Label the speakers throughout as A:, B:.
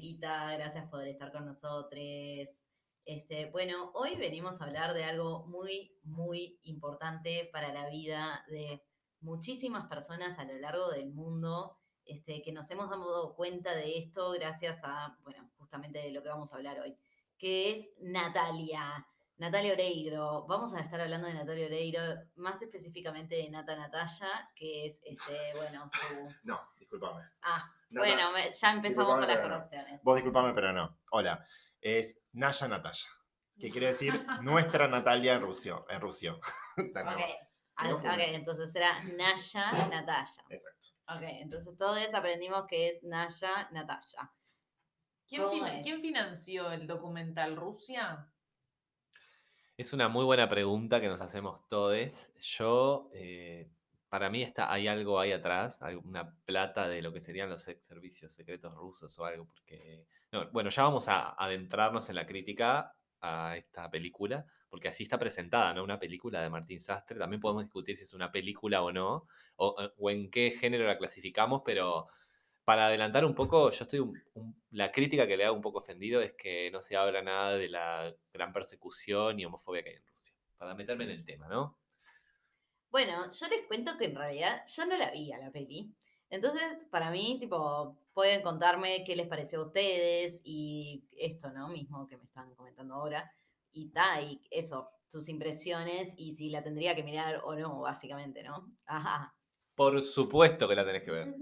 A: gracias por estar con nosotros. Este, bueno, hoy venimos a hablar de algo muy, muy importante para la vida de muchísimas personas a lo largo del mundo, este, que nos hemos dado cuenta de esto gracias a, bueno, justamente de lo que vamos a hablar hoy, que es Natalia. Natalia Oreiro, vamos a estar hablando de Natalia Oreiro, más específicamente de Nata Natalia, que es, este, bueno, su...
B: No, discúlpame.
A: Ah,
B: Nata-
A: bueno, me- ya empezamos con las
B: no.
A: correcciones.
B: Vos disculpame, pero no. Hola. Es Naya Natalia. Que quiere decir nuestra Natalia en Rusio. En Rusio.
A: Ok, ok, entonces será Naya Natalia.
B: Exacto.
A: Ok, entonces todos aprendimos que es Naya Natalia.
C: ¿Quién,
A: ¿Cómo
C: fin-
A: es?
C: quién financió el documental? ¿Rusia?
D: Es una muy buena pregunta que nos hacemos todos. Yo, eh, para mí está, hay algo ahí atrás, alguna plata de lo que serían los servicios secretos rusos o algo, porque... no, bueno, ya vamos a adentrarnos en la crítica a esta película, porque así está presentada, ¿no? Una película de Martín Sastre. También podemos discutir si es una película o no, o, o en qué género la clasificamos, pero para adelantar un poco, yo estoy la crítica que le hago un poco ofendido es que no se habla nada de la gran persecución y homofobia que hay en Rusia. Para meterme en el tema, ¿no?
A: Bueno, yo les cuento que en realidad yo no la vi a la peli. Entonces, para mí, tipo, pueden contarme qué les pareció a ustedes y esto, ¿no? Mismo que me están comentando ahora. Y ta, y eso, sus impresiones y si la tendría que mirar o no, básicamente, ¿no? Ajá.
D: Por supuesto que la tenés que ver.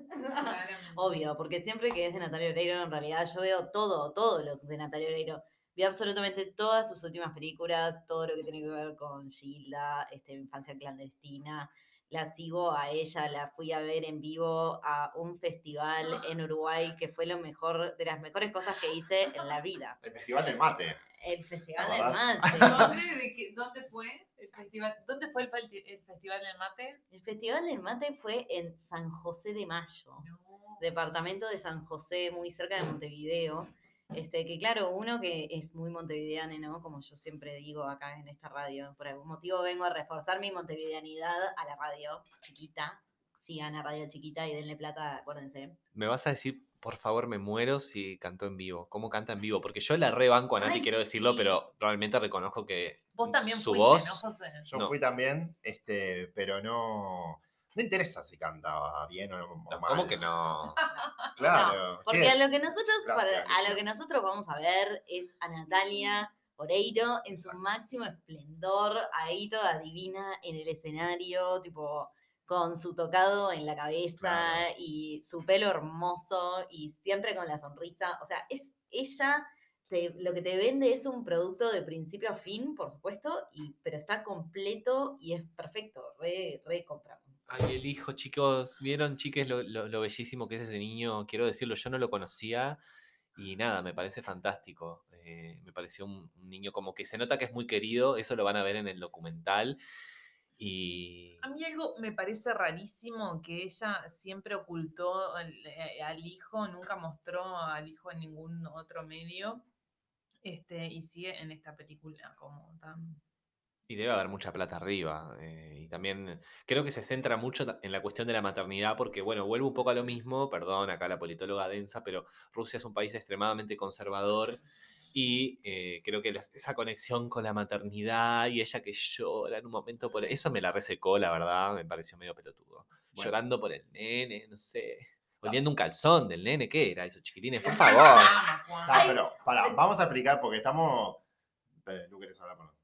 A: Obvio, porque siempre que es de Natalia Oreiro, en realidad yo veo todo, todo lo de Natalia Oreiro. Vi absolutamente todas sus últimas películas, todo lo que tiene que ver con Gilda, este, Infancia Clandestina. La sigo a ella, la fui a ver en vivo a un festival en Uruguay que fue lo mejor, de las mejores cosas que hice en la vida.
B: El Festival del Mate.
A: El Festival
B: ¿La
A: del? Mate.
C: ¿Dónde, de qué- dónde fue el festival? ¿Dónde fue el, falti- el festival del mate?
A: El Festival del Mate fue en San José de Mayo.
C: No.
A: departamento de San José, muy cerca de Montevideo. Este, que claro, uno que es muy montevideano, ¿no? Como yo siempre digo acá en esta radio, por algún motivo vengo a reforzar mi montevideanidad a la radio chiquita. Sigan a Radio Chiquita y denle plata, acuérdense.
D: Me vas a decir, por favor, me muero si cantó en vivo. ¿Cómo canta en vivo? Porque yo la rebanco a Nati,
A: Ay,
D: quiero decirlo,
A: sí.
D: pero realmente reconozco que
C: Vos también
D: su
C: fuiste,
D: voz...
C: ¿no, José?
B: Yo
D: No.
B: fui también, este, pero no. No interesa si cantaba bien o, o
D: No,
B: mal.
D: ¿Cómo que no?
B: Claro. ¿qué
A: Porque a lo que nosotros,
B: Gracias,
A: para- a lo que nosotros vamos a ver es a Natalia Oreiro en su
B: Exacto.
A: máximo esplendor, ahí toda divina en el escenario, tipo con su tocado en la cabeza
B: Claro.
A: y su pelo hermoso y siempre con la sonrisa. O sea, es ella, te- lo que te vende es un producto de principio a fin, por supuesto, y, pero está completo y es perfecto, re, re compramos.
D: Ay, el hijo, chicos, ¿vieron, chiques, lo, lo- lo bellísimo que es ese niño? Quiero decirlo, yo no lo conocía y nada, me parece fantástico. Eh, me pareció un, un niño como que se nota que es muy querido, eso lo van a ver en el documental. Y
C: A mí algo me parece rarísimo que ella siempre ocultó al, eh, al hijo, nunca mostró al hijo en ningún otro medio. Este, y sigue en esta película como tan.
D: Y debe haber mucha plata arriba. eh, y también creo que se centra mucho en la cuestión de la maternidad, porque, bueno, vuelvo un poco a lo mismo, perdón, acá la politóloga densa, pero Rusia es un país extremadamente conservador y eh, creo que esa conexión con la maternidad y ella que llora en un momento por eso me la resecó, la verdad, me pareció medio pelotudo.
B: Bueno.
D: Llorando por el nene, no sé. Oliendo un calzón del nene, ¿qué era eso, chiquilines? Por favor.
B: Ah, pero, vamos a explicar porque estamos. Eh, ¿Tú querés hablar? Perdón.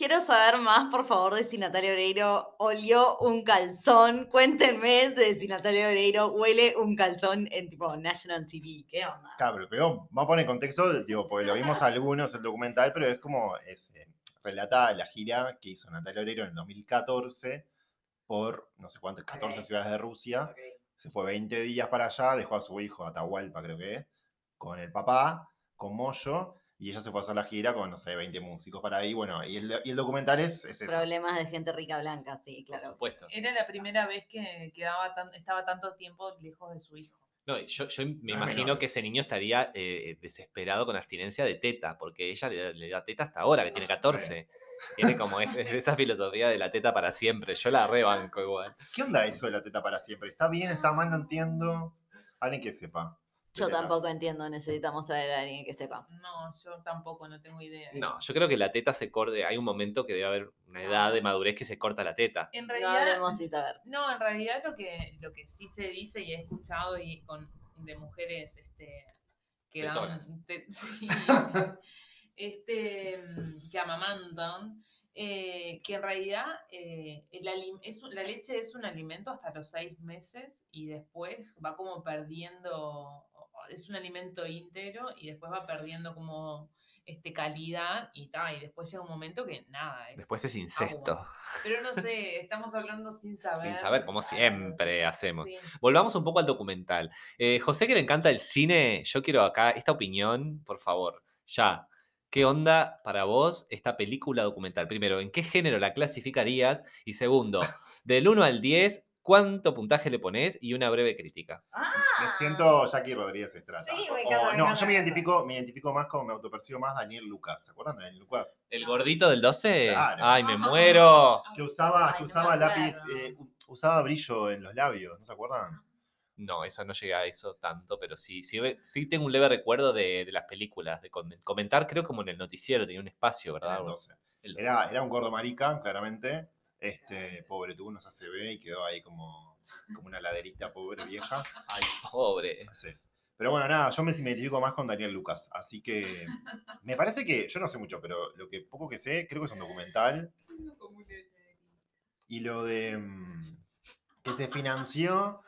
A: Quiero saber más, por favor, de si Natalia Oreiro olió un calzón. Cuéntenme de si Natalia Oreiro huele un calzón en tipo National TV. ¿Qué onda?
B: Claro, pero, vamos a poner contexto, digo, porque lo vimos algunos el documental, pero es como es, eh, relata la gira que hizo Natalia Oreiro en el 2014 por no sé cuántas, 14
A: Ok.
B: ciudades de Rusia. Se fue 20 días para allá, dejó a su hijo, Atahualpa creo que es, con el papá, con Moyo, y ella se fue a hacer la gira con, no sé, 20 músicos para ahí. Bueno, y el, y el documental es, es eso.
A: Problemas de gente rica blanca, sí,
D: Por
A: claro.
D: supuesto.
C: Era la primera vez que quedaba tan, estaba tanto tiempo lejos de su hijo.
D: No, yo, yo me
B: Ah,
D: imagino que ese niño estaría eh, desesperado con abstinencia de teta, porque ella le, da- le da teta hasta ahora, que tiene 14. Tiene como es- es esa filosofía de la teta para siempre. Yo la rebanco igual.
B: ¿Qué onda eso de la teta para siempre? ¿Está bien? ¿Está mal? No entiendo. Alguien que sepa.
A: Yo tampoco entiendo, necesitamos traer a alguien que sepa.
C: No, yo tampoco, no tengo idea.
D: No, yo creo que la teta se corte. Hay un momento que debe haber una edad de madurez que se corta la teta.
C: En
A: No
C: realidad,
A: sin saber.
C: No, en realidad lo que, lo que sí se dice y he escuchado y con de mujeres este, que dan te- sí, este, que amamantan, eh, que en realidad eh, el alim- es un- la leche es un alimento hasta los seis meses y después va como perdiendo, es un alimento íntegro y después va perdiendo como este calidad y tal, y después llega un momento que nada, es
D: Después es incesto.
C: agua. Pero no sé, estamos hablando sin saber.
D: Sin saber, como siempre hacemos.
C: sí.
D: Volvamos un poco al documental. Eh, José, que le encanta el cine, yo quiero acá esta opinión, por favor. Ya. ¿Qué onda para vos esta película documental? Primero, ¿en qué género la clasificarías? Y segundo, del 1 al 10, ¿cuánto puntaje le pones? Y una breve crítica.
B: Me siento Jackie Rodríguez Estrada.
A: Sí, me
B: O-
A: encanta, me
B: no,
A: encanta,
B: yo me identifico, me identifico más como me autopercibo más Daniel Lucas. ¿Se acuerdan de Daniel Lucas?
D: ¿El gordito del 12?
B: Claro.
D: ¡Ay, me
C: Ah.
D: muero!
B: Que usaba,
A: Ay,
B: que usaba lápiz, eh, usaba brillo en los labios, ¿no se acuerdan?
D: No, eso no llega a eso tanto, pero sí, sí, tengo un leve recuerdo de, de las películas, de com- comentar, creo como en el noticiero, tenía un espacio, ¿verdad?
B: el
D: Algo
B: 12.
D: El-
B: Era, era un gordo marica, claramente. Este, pobre, tuvo unos ACV y quedó ahí como, como una laderita pobre vieja.
D: Ay, pobre.
B: Sí. Pero bueno, nada, yo me identifico más con Daniel Lucas. Así que me parece que, yo no sé mucho, pero lo que poco que sé, creo que es un documental. Y lo de mm, que se financió,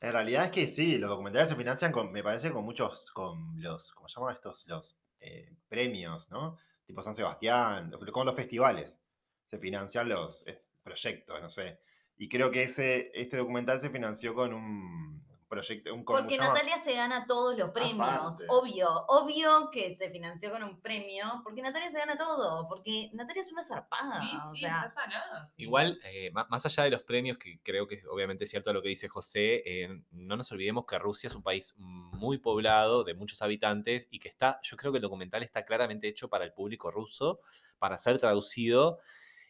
B: en realidad es que sí, los documentales se financian con, me parece, con muchos, con los, ¿cómo se llaman estos? Los eh, premios, ¿no? Tipo San Sebastián, con los festivales. Se financian los proyectos, no sé. Y creo que ese, este documental se financió con un proyecto, un ¿cómo
A: Porque? Natalia se gana todos los premios.
B: Aparte.
A: Obvio, obvio que se financió con un premio. Porque Natalia se gana todo. Porque Natalia es una zarpada.
C: Sí,
A: o
C: sí,
A: sea,
C: está sanada. sí.
D: Igual, eh, má- más allá de los premios, que creo que obviamente es cierto lo que dice José, eh, no nos olvidemos que Rusia es un país muy poblado, de muchos habitantes, y que está, yo creo que el documental está claramente hecho para el público ruso, para ser traducido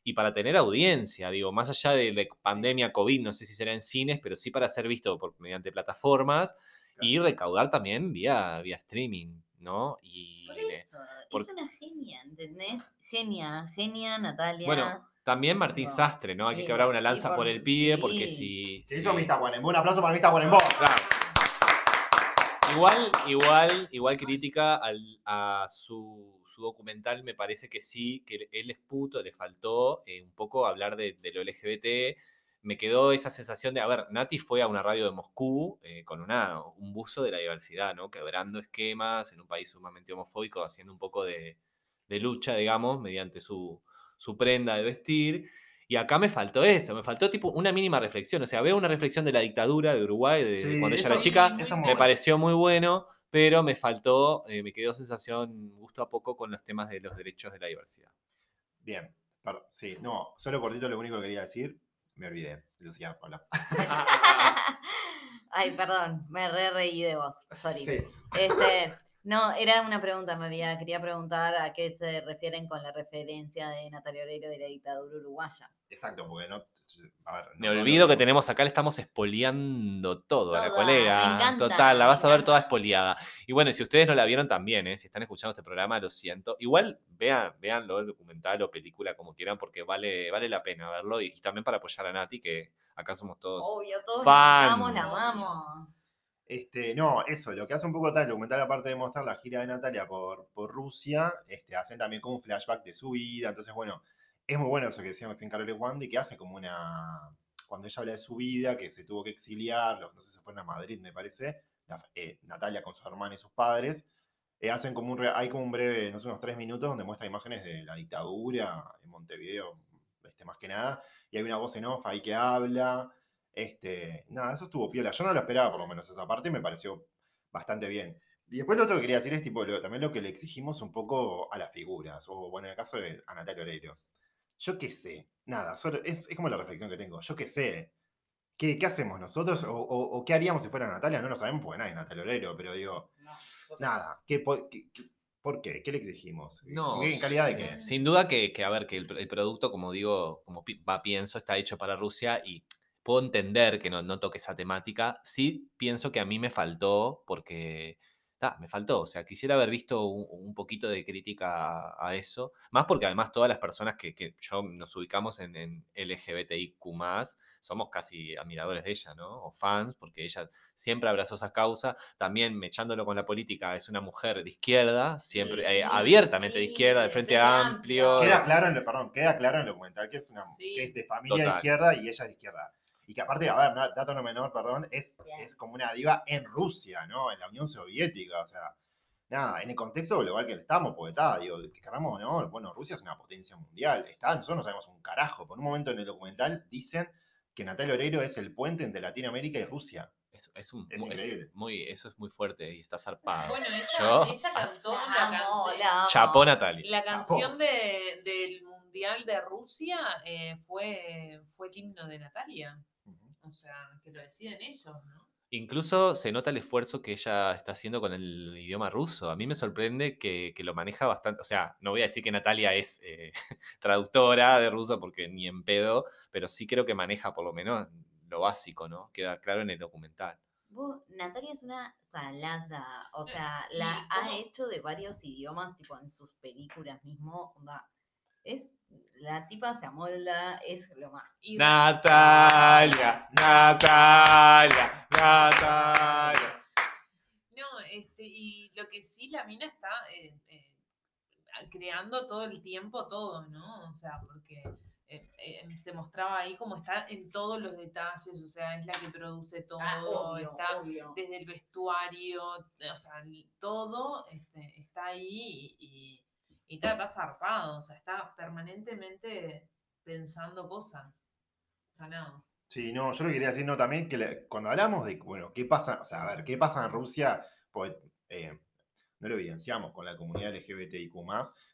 D: y para tener audiencia, digo, más allá de la pandemia COVID, no sé si será en cines, pero sí para ser visto por, mediante plataformas y recaudar también vía, vía streaming, ¿no? Y
A: por
D: le-
A: eso.
D: por-
A: Es una genia, ¿entendés? Genia, genia, Natalia.
D: Bueno, también Martín
A: No.
D: Sastre, ¿no? Hay que quebrar una
A: sí,
D: lanza por,
A: por-
D: el pibe, porque
A: sí.
D: si...
B: Se
D: si-
B: hizo Mista Guanembo. Un aplauso para Mista Guanembo.
D: Claro. Igual, igual, igual crítica al- a su, su documental, me parece que sí, que él es puto, le faltó eh, un poco hablar de, de lo LGBT. Me quedó esa sensación de, a ver, Nati fue a una radio de Moscú eh, con una, un buzo de la diversidad, ¿no? Quebrando esquemas en un país sumamente homofóbico, haciendo un poco de, de lucha, digamos, mediante su, su prenda de vestir. Y acá me faltó eso, me faltó tipo una mínima reflexión. O sea, veo una reflexión de la dictadura de Uruguay, de,
B: Sí,
D: cuando ella era chica, me
B: muy-
D: pareció muy bueno, pero me faltó, eh, me quedó sensación gusto a poco con los temas de los derechos de la diversidad.
B: Bien. per- Sí, no, solo cortito lo único que quería decir. Me olvidé. Lucía, hola.
A: Ay, perdón, me re reí de vos. Sorry.
B: Sí.
A: Este, no, era una pregunta en realidad. Quería preguntar a qué se refieren con la referencia de Natalia Oreiro de la dictadura uruguaya.
B: Exacto, porque no. A ver,
D: Me
B: no
D: olvido que tenemos acá, le estamos espoliando todo a la
A: me
D: colega.
A: encanta,
D: Total, la vas a ver toda
A: encanta.
D: espoliada. Y bueno, si ustedes no la vieron también, ¿eh? si están escuchando este programa, lo siento. Igual vean, véanlo, el documental o película como quieran, porque vale, vale la pena verlo. Y, y también para apoyar a Nati, que acá somos todos.
A: Obvio, todos la amamos, la amamos.
B: Este, no, eso, lo que hace un poco tal documental, aparte de mostrar la gira de Natalia por, Rusia, este, hacen también como un flashback de su vida. Entonces, bueno, es muy bueno eso que decíamos en Carole Wandi, que hace como una. Cuando ella habla de su vida, que se tuvo que exiliar, no sé, se fueron a Madrid, me parece, eh, Natalia con su hermana y sus padres. eh, hacen como un, hay como un breve, no sé, unos tres minutos donde muestra imágenes de la dictadura en Montevideo, este, más que nada, y hay una voz en off ahí que habla. Este, nada, eso estuvo piola. Yo no lo esperaba, por lo menos, esa parte y me pareció bastante bien. Y después lo otro que quería decir es tipo, lo- también lo que le exigimos un poco a las figuras, o bueno, en el caso de a Natalia Oreiro. Yo qué sé, nada, solo, es, es como la reflexión que tengo. Yo qué sé, ¿qué, qué hacemos nosotros? O, o- o qué haríamos si fuera Natalia? No lo sabemos porque nadie es Natalia Oreiro, pero digo, nada, ¿qué, por, qué, qué- por qué? ¿Qué le exigimos?
D: No,
B: ¿En calidad de qué?
D: Sin duda que, que, a ver, que el, el producto, como digo, como pi- va, pienso, está hecho para Rusia y puedo entender que no, no toque esa temática. Sí pienso que a mí me faltó, porque ta, me faltó. O sea, quisiera haber visto un, un poquito de crítica a, a eso. Más porque además todas las personas que, que yo nos ubicamos en, en LGBTIQ somos casi admiradores de ella, ¿no? O fans, porque ella siempre abrazó esa causa. También, mechándolo con la política, es una mujer de izquierda, siempre eh,
A: Sí,
D: abiertamente de izquierda, de Frente
A: Frente
D: Amplio.
A: Amplio.
B: Queda claro, en lo, perdón, queda claro en el documental que es, una,
C: Sí.
B: que es de familia de izquierda y ella es de izquierda. Y que aparte, a ver, na- dato no menor, perdón, es,
A: Bien.
B: es como una diva en Rusia, ¿no? En la Unión Soviética, o sea, nada, en el contexto global que estamos, porque está, digo, que queramos o no, bueno, Rusia es una potencia mundial, está, nosotros no sabemos un carajo. Por un momento en el documental dicen que Natalia Oreiro es el puente entre Latinoamérica y Rusia.
D: Es, es un,
B: Es
D: es muy, eso es muy fuerte y está zarpado.
C: Bueno, ella,
D: Yo-
C: ella cantó
A: La
C: la, canción.
A: la.
D: Chapó Natalia.
C: La canción de- del Mundial de Rusia eh, fue, fue el himno de Natalia. O sea, que lo deciden ellos, ¿no?
D: Incluso se nota el esfuerzo que ella está haciendo con el idioma ruso. A mí me sorprende que, que lo maneja bastante. O sea, no voy a decir que Natalia es eh, traductora de ruso porque ni en pedo, pero sí creo que maneja por lo menos lo básico, ¿no? Queda claro en el documental.
A: Vos, Natalia es una salada, o sea,
C: ¿y
A: la ha hecho de varios idiomas, tipo en sus películas mismo, es, la tipa se amolda, es lo más.
C: Y
D: Natalia, Natalia, Natalia.
C: No, este, y lo que sí, la mina está eh, eh, creando todo el tiempo todo, ¿no? O sea, porque eh, eh, se mostraba ahí como está en todos los detalles, o sea, es la que produce todo,
A: Ah, obvio,
C: está
A: obvio.
C: desde el vestuario, o sea, todo este, está ahí y, y, y está, está zarpado, o sea, está permanentemente pensando cosas. O sea, no.
B: Sí, no, yo lo que quería decir, no, también que le- cuando hablamos de, bueno, qué pasa, o sea, a ver, qué pasa en Rusia, pues, eh, no lo evidenciamos con la comunidad LGBTIQ+,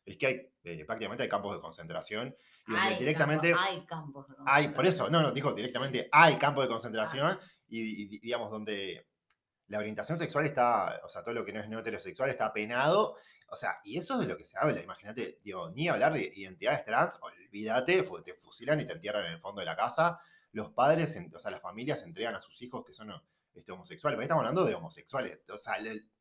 B: es que hay, eh, prácticamente hay campos de concentración, y donde
A: Hay
B: directamente
A: campos, hay campos. de
B: hay, por eso, no, no, dijo directamente, hay campos de concentración, y, y, digamos, donde la orientación sexual está, o sea, todo lo que no es no heterosexual está penado, o sea, y eso es de lo que se habla, imagínate, digo, ni hablar de identidades trans, olvídate, te fusilan y te entierran en el fondo de la casa, los padres, o sea, las familias entregan a sus hijos que son este, homosexuales, pero ahí estamos hablando de homosexuales, o sea,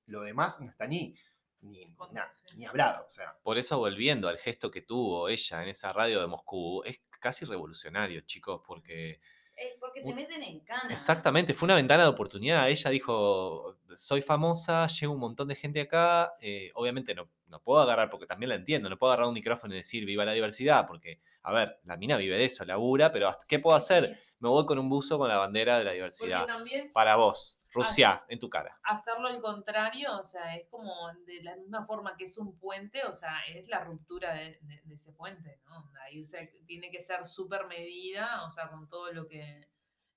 B: lo demás no está ni, ni, na- ni hablado, o sea,
D: Por eso, volviendo al gesto que tuvo ella en esa radio de Moscú, es casi revolucionario, chicos, porque
A: Es porque te meten en cana.
D: Exactamente, fue una ventana de oportunidad. Ella dijo, soy famosa, llega un montón de gente acá, eh, obviamente no, no puedo agarrar, porque también la entiendo, no puedo agarrar un micrófono y decir viva la diversidad, porque, a ver, la mina vive de eso, labura, pero ¿qué puedo hacer? Me voy con un buzo con la bandera de la diversidad.
C: también
D: Para vos, Rusia, en tu cara.
C: hacerlo al contrario, o sea, es como de la misma forma que es un puente, o sea, es la ruptura de, de- de ese puente, ¿no? Ahí se- tiene que ser súper medida, o sea, con todo lo que,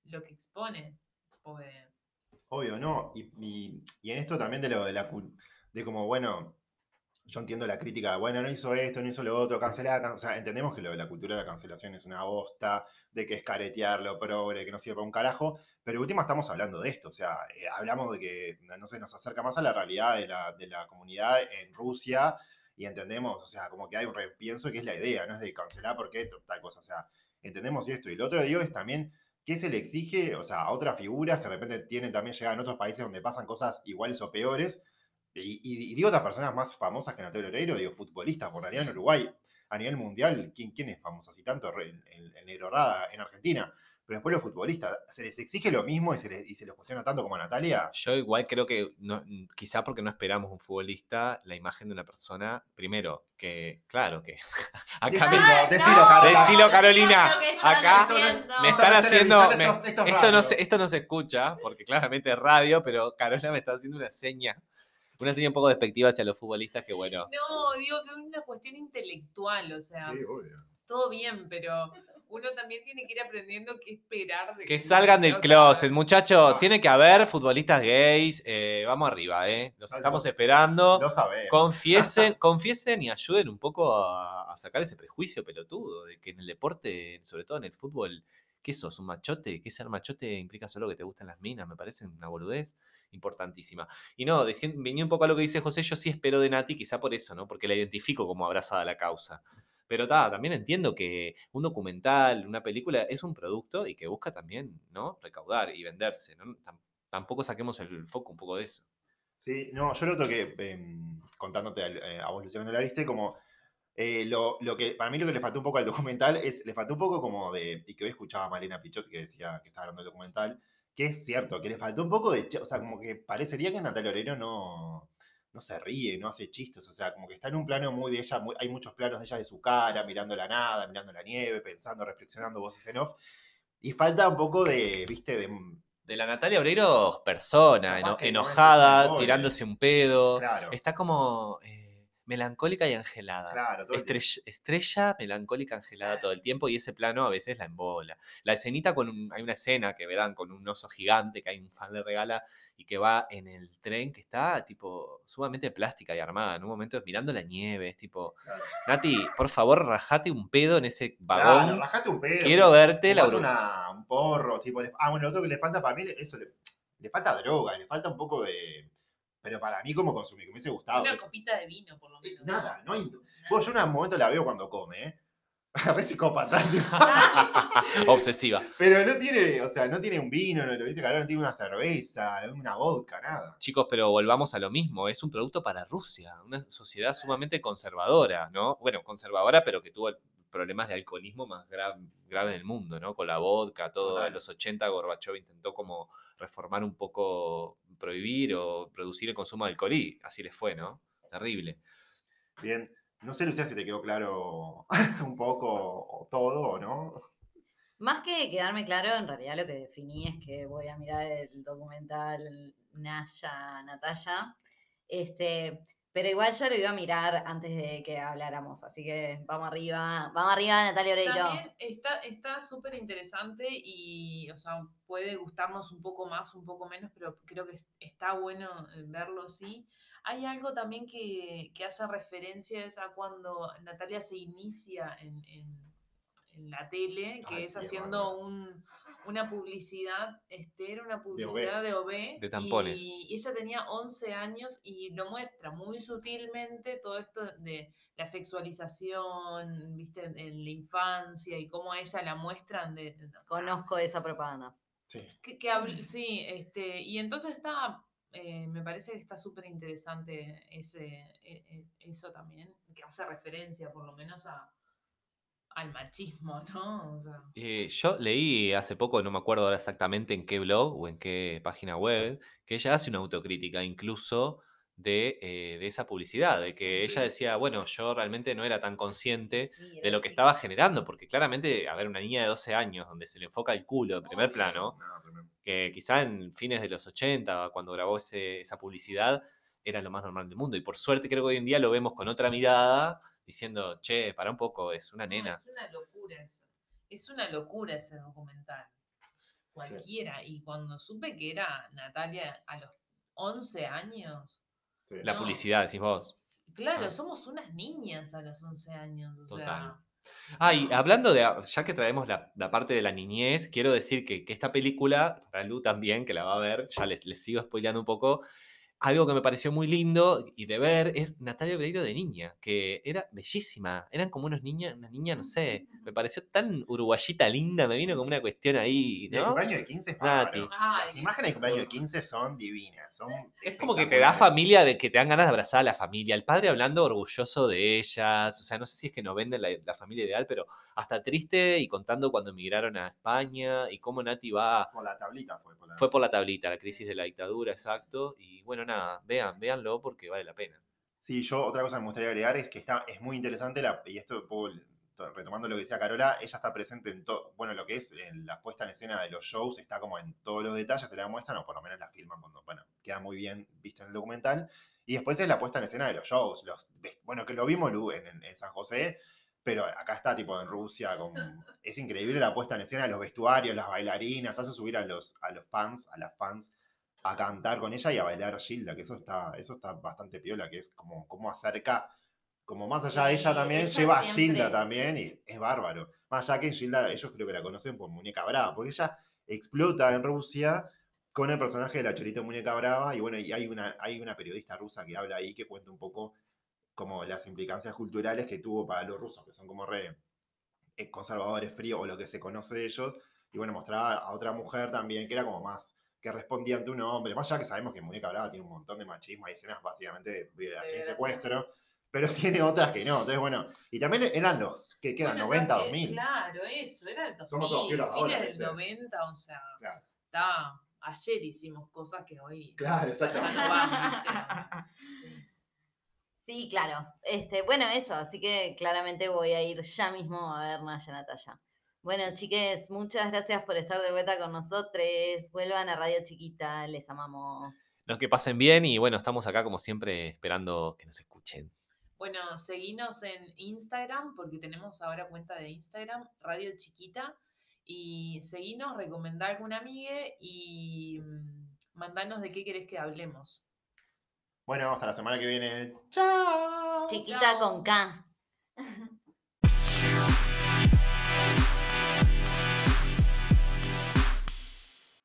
C: lo que expone. Porque,
B: Obvio, ¿no? Y, y- y en esto también de lo de la cul- de como, bueno, yo entiendo la crítica, de, bueno, no hizo esto, no hizo lo otro, cancelada, can- o sea, entendemos que lo de la cultura de la cancelación es una bosta, de que es caretear lo progre, que no sirve para un carajo, pero última estamos hablando de esto, o sea, eh, hablamos de que, no sé, nos acerca más a la realidad de la, de la comunidad en Rusia y entendemos, o sea, como que hay un repienso que es la idea, no es de cancelar porque tal cosa, o sea, entendemos esto. Y lo otro digo es también ¿Qué se le exige, o sea, a otras figuras que de repente tienen también llegan en otros países donde pasan cosas iguales o peores? Y, y- y digo otras personas más famosas que Natalia Oreiro, digo futbolistas, por realidad en Uruguay, a nivel mundial, ¿quién, quién es famoso así tanto? Re- El, el Negro Rada en Argentina. Pero después los futbolistas, ¿se les exige lo mismo y se les, y se los cuestiona tanto como a Natalia?
D: Yo igual creo que, no, quizá porque no esperamos un futbolista, la imagen de una persona, primero, que, claro, que acá me-
B: Decilo, decilo, Carolina.
D: Decilo, Carolina.
A: Lo que están
D: Acá
A: haciendo.
D: me
B: Esto
D: están
B: no es
D: haciendo. me-
B: esto- esto es
D: esto, no se, esto no se escucha, porque claramente es radio, pero Carolina me está haciendo una seña. Una seña un poco despectiva hacia los futbolistas que, bueno.
C: no, digo que es una cuestión intelectual, o sea,
B: Sí, obvio.
C: todo bien, pero uno también tiene que ir aprendiendo qué esperar de
D: Que salgan del closet, muchachos.
B: no.
D: Tiene que haber futbolistas gays. eh, vamos arriba, ¿eh? Los
B: No,
D: estamos
B: no.
D: esperando.
B: Lo sabemos.
D: Confiesen, confiesen y ayuden un poco a, a sacar ese prejuicio pelotudo de que en el deporte, sobre todo en el fútbol, ¿qué sos? ¿Un machote? ¿Qué ser machote implica solo que te gustan las minas? Me parece una boludez importantísima. Y no, viniendo un poco a lo que dice José, yo sí espero de Nati, quizá por eso, ¿no? Porque la identifico como abrazada a la causa. Pero ta, también entiendo que un documental, una película, es un producto y que busca también, ¿no? Recaudar y venderse, ¿no? Tam- tampoco saquemos el foco un poco de eso.
B: Sí, no, yo lo que, em, contándote al- eh, a vos, Luciano, no la viste, como eh, lo, lo que, para mí lo que le faltó un poco al documental es, le faltó un poco como de, y que hoy escuchaba a Malena Pichot que decía que estaba hablando del documental, que es cierto, que le faltó un poco de, o sea, como que parecería que Natalia Oreiro no, no se ríe, no hace chistes, o sea, como que está en un plano muy de ella, muy- hay muchos planos de ella de su cara, mirando la nada, mirando la nieve, pensando, reflexionando, voces en off, y falta un poco de, viste, de,
D: De la Natalia Obreiro, persona, eno- enojada,
B: embole.
D: tirándose un pedo.
B: claro,
D: Está como eh, melancólica y angelada.
B: claro, todo.
D: Estrella, estrella melancólica angelada todo el tiempo y ese plano a veces la embola. La escenita con un, hay una escena que verán con un oso gigante que hay un fan le regala y que va en el tren que está tipo sumamente plástica y armada. En un momento mirando la nieve, es tipo,
B: Claro.
D: Nati, por favor, rajate un pedo en ese
B: Claro,
D: vagón.
B: rajate un pedo.
D: Quiero verte la
B: una- un porro, tipo, ah, bueno, lo otro que le falta para mí, eso, le, le falta droga, le falta un poco de, pero para mí como consumir, me hubiese gustado.
C: Una copita de vino, por lo menos.
B: nada, no hay,
C: Nada.
B: vos, yo en un momento la veo cuando come, ¿eh? Re psicópata,
D: Obsesiva.
B: pero no tiene, o sea, no tiene un vino, no lo dice Carol, no tiene una cerveza, una vodka, nada.
D: Chicos, pero volvamos a lo mismo, es un producto para Rusia, una sociedad sumamente conservadora, ¿no? Bueno, conservadora, pero que tuvo problemas de alcoholismo más gra- graves del mundo, ¿no? Con la vodka, todo.
B: Total.
D: En los 80 Gorbachev intentó como reformar un poco, prohibir o producir el consumo de alcohol y así les fue, ¿no? Terrible.
B: Bien, no sé, Lucía, si te quedó claro un poco o todo o no.
A: Más que quedarme claro, en realidad lo que definí es que voy a mirar el documental Naya, Natalia. Este, pero igual yo lo iba a mirar antes de que habláramos, así que vamos arriba, vamos arriba Natalia Oreiro.
C: También está está súper interesante y, o sea, puede gustarnos un poco más, un poco menos, pero creo que es- está bueno verlo, sí. Hay algo también que, que hace referencia es a cuando Natalia se inicia en, en- en la tele, que
B: Ay,
C: es
B: sí,
C: haciendo un, una publicidad, este, era una publicidad de OB.
D: De tampones.
C: Y ella tenía 11 años y lo muestra muy sutilmente todo esto de la sexualización, viste, en, en la infancia y cómo a ella la muestran de... de- o sea,
A: Conozco esa propaganda.
B: Sí.
C: que, sí, este, y entonces está, eh, me parece que está súper interesante ese, e- e- eso también, que hace referencia por lo menos a, al machismo, ¿no? O sea,
D: Eh, yo leí hace poco, no me acuerdo ahora exactamente en qué blog o en qué página web, que ella hace una autocrítica incluso de, eh, de esa publicidad, de que ella decía, bueno, yo realmente no era tan consciente de lo que estaba generando, porque claramente, a ver, una niña de 12 años donde se le enfoca el culo en primer plano, que quizá en fines de los 80, cuando grabó ese- esa publicidad, era lo más normal del mundo. Y por suerte creo que hoy en día lo vemos con otra mirada, diciendo, che, para un poco, es una
C: no,
D: nena.
C: es una locura eso. Es una locura ese documental. Cualquiera. Y cuando supe que era Natalia a los 11 años,
B: Sí.
D: La
C: No.
D: publicidad, decís vos.
C: claro,
D: Ah.
C: somos unas niñas a los 11 años. O
D: Total.
C: sea,
D: Ah, y hablando de, ya que traemos la, la parte de la niñez, quiero decir que, que esta película, para Lu también, que la va a ver, ya les, les sigo spoileando un poco, algo que me pareció muy lindo y de ver es Natalia Oreiro de niña, que era bellísima, eran como unos niños, una niña, no sé, me pareció tan uruguayita linda, me vino como una cuestión ahí,
B: Y el
D: ¿no?
B: cumpleaños de 15 es
D: Nati.
B: bárbaro.
C: Ay,
B: Las imágenes de cumpleaños de 15 son divinas. Son
D: Es como que te da familia, de que te dan ganas de abrazar a la familia. El padre hablando orgulloso de ellas. O sea, no sé si es que no venden la, la familia ideal, pero hasta triste y contando cuando emigraron a España y cómo Nati va.
B: Por la tablita fue. Por la...
D: Fue por la tablita, la crisis de la dictadura, exacto. Y bueno, nada, vean, véanlo porque vale la pena.
B: Sí, yo otra cosa que me gustaría agregar es que está, es muy interesante, la, y esto to- retomando lo que decía Carola, ella está presente en todo, bueno, lo que es en la puesta en escena de los shows, está como en todos los detalles, te la muestran, o por lo menos la filman cuando, bueno, queda muy bien visto en el documental. Y después es la puesta en escena de los shows, los, bueno, que lo vimos en, en- en San José, pero acá está tipo en Rusia, con, es increíble la puesta en escena, los vestuarios, las bailarinas, hace subir a los, a los fans, a las fans a cantar con ella y a bailar Gilda, que eso está, eso está bastante piola, que es como, como acerca, como más allá de ella también,
A: ella
B: lleva a
A: siempre-
B: Gilda también y es bárbaro. Más allá que Gilda, ellos creo que la conocen por Muñeca Brava, porque ella explota en Rusia con el personaje de la Chorita Muñeca Brava, y bueno, y hay una, hay una periodista rusa que habla ahí que cuenta un poco como las implicancias culturales que tuvo para los rusos, que son como re eh, conservadores, fríos, o lo que se conoce de ellos. Y bueno, mostraba a otra mujer también que era como más, que respondía ante un hombre. Más allá que sabemos que Muñeca Brava tiene un montón de machismo, hay escenas básicamente de violación y secuestro, pero tiene otras que no. Entonces, bueno, y también eran los, que eran?
C: Bueno,
B: 90,
C: porque,
B: 2000.
C: Claro, eso, era el 2000,
B: Somos todos ahora,
C: del
B: ¿viste?
C: 90, o sea,
B: Claro.
C: está, ayer hicimos cosas que hoy
B: Claro, exactamente.
C: no. Sí.
A: Sí, claro. Este, bueno, eso, así que claramente voy a ir ya mismo a ver Naya Natalia. Bueno, chiques, muchas gracias por estar de vuelta con nosotros. Vuelvan a Radio Chiquita, les amamos.
D: No, que pasen bien y bueno, estamos acá como siempre esperando que nos escuchen.
C: Bueno, seguinos en Instagram, porque tenemos ahora cuenta de Instagram, Radio Chiquita, y seguinos, recomendar a alguna amiga y mm, mandanos de qué querés que hablemos.
B: Bueno, hasta la semana que viene. Chao.
A: Chiquita
C: Chao.
A: con K.